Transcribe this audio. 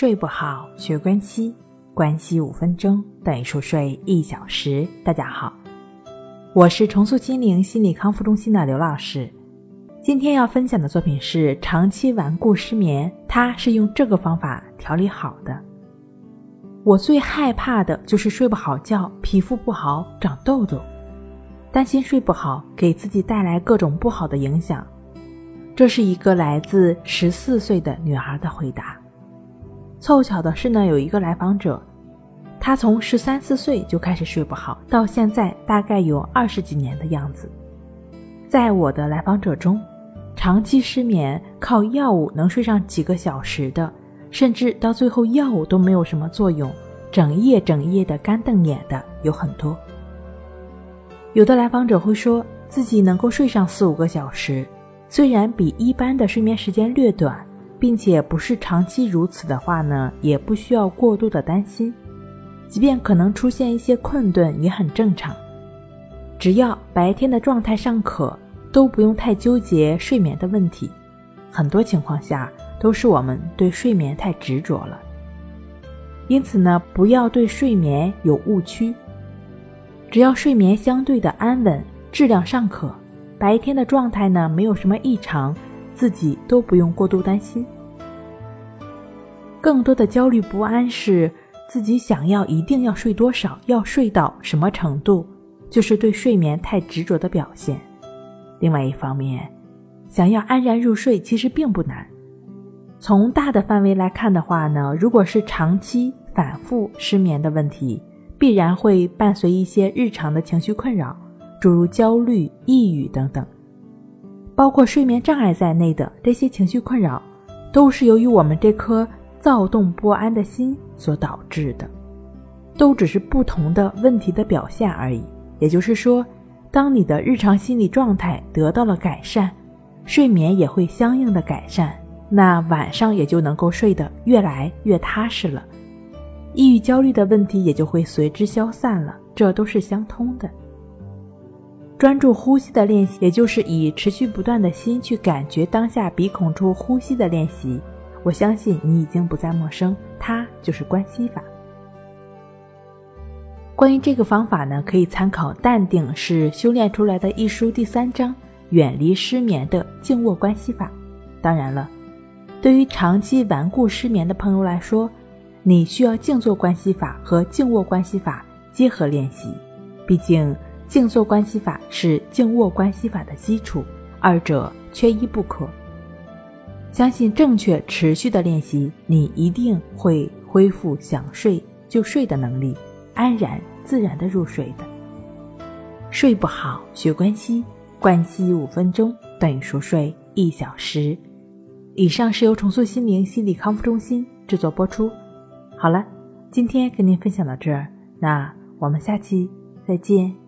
睡不好，学关西，关系五分钟等于熟睡一小时。大家好，我是重塑心灵心理康复中心的刘老师。今天要分享的作品是长期顽固失眠，他是用这个方法调理好的。我最害怕的就是睡不好觉，皮肤不好，长痘痘，担心睡不好给自己带来各种不好的影响。这是一个来自十四岁的女孩的回答。凑巧的是呢，有一个来访者，他从十三四岁就开始睡不好，到现在大概有二十几年的样子。在我的来访者中，长期失眠靠药物能睡上几个小时的，甚至到最后药物都没有什么作用，整夜整夜的干瞪眼的有很多。有的来访者会说自己能够睡上四五个小时。虽然比一般的睡眠时间略短，并且不是长期如此的话呢，也不需要过度的担心。即便可能出现一些困顿，也很正常。只要白天的状态尚可，都不用太纠结睡眠的问题。很多情况下都是我们对睡眠太执着了。因此呢，不要对睡眠有误区。只要睡眠相对的安稳，质量尚可。白天的状态呢，没有什么异常，自己都不用过度担心。更多的焦虑不安是自己想要一定要睡多少，要睡到什么程度，就是对睡眠太执着的表现。另外一方面，想要安然入睡其实并不难。从大的范围来看的话呢，如果是长期反复失眠的问题，必然会伴随一些日常的情绪困扰。诸如焦虑、抑郁等等，包括睡眠障碍在内的这些情绪困扰，都是由于我们这颗躁动不安的心所导致的，都只是不同的问题的表现而已。也就是说，当你的日常心理状态得到了改善，睡眠也会相应的改善，那晚上也就能够睡得越来越踏实了，抑郁、焦虑的问题也就会随之消散了，这都是相通的。专注呼吸的练习，也就是以持续不断的心去感觉当下鼻孔处呼吸的练习。我相信你已经不再陌生，它就是关系法。关于这个方法呢，可以参考《淡定是修炼出来的》一书第三章“远离失眠的静卧关系法”。当然了，对于长期顽固失眠的朋友来说，你需要静坐关系法和静卧关系法结合练习，毕竟。静坐关系法是静卧关系法的基础，二者缺一不可。相信正确持续的练习，你一定会恢复想睡就睡的能力，安然自然的入睡的。睡不好学关系，关系五分钟等于熟睡一小时。以上是由重塑心灵心理康复中心制作播出。好了，今天跟您分享到这儿，那我们下期再见。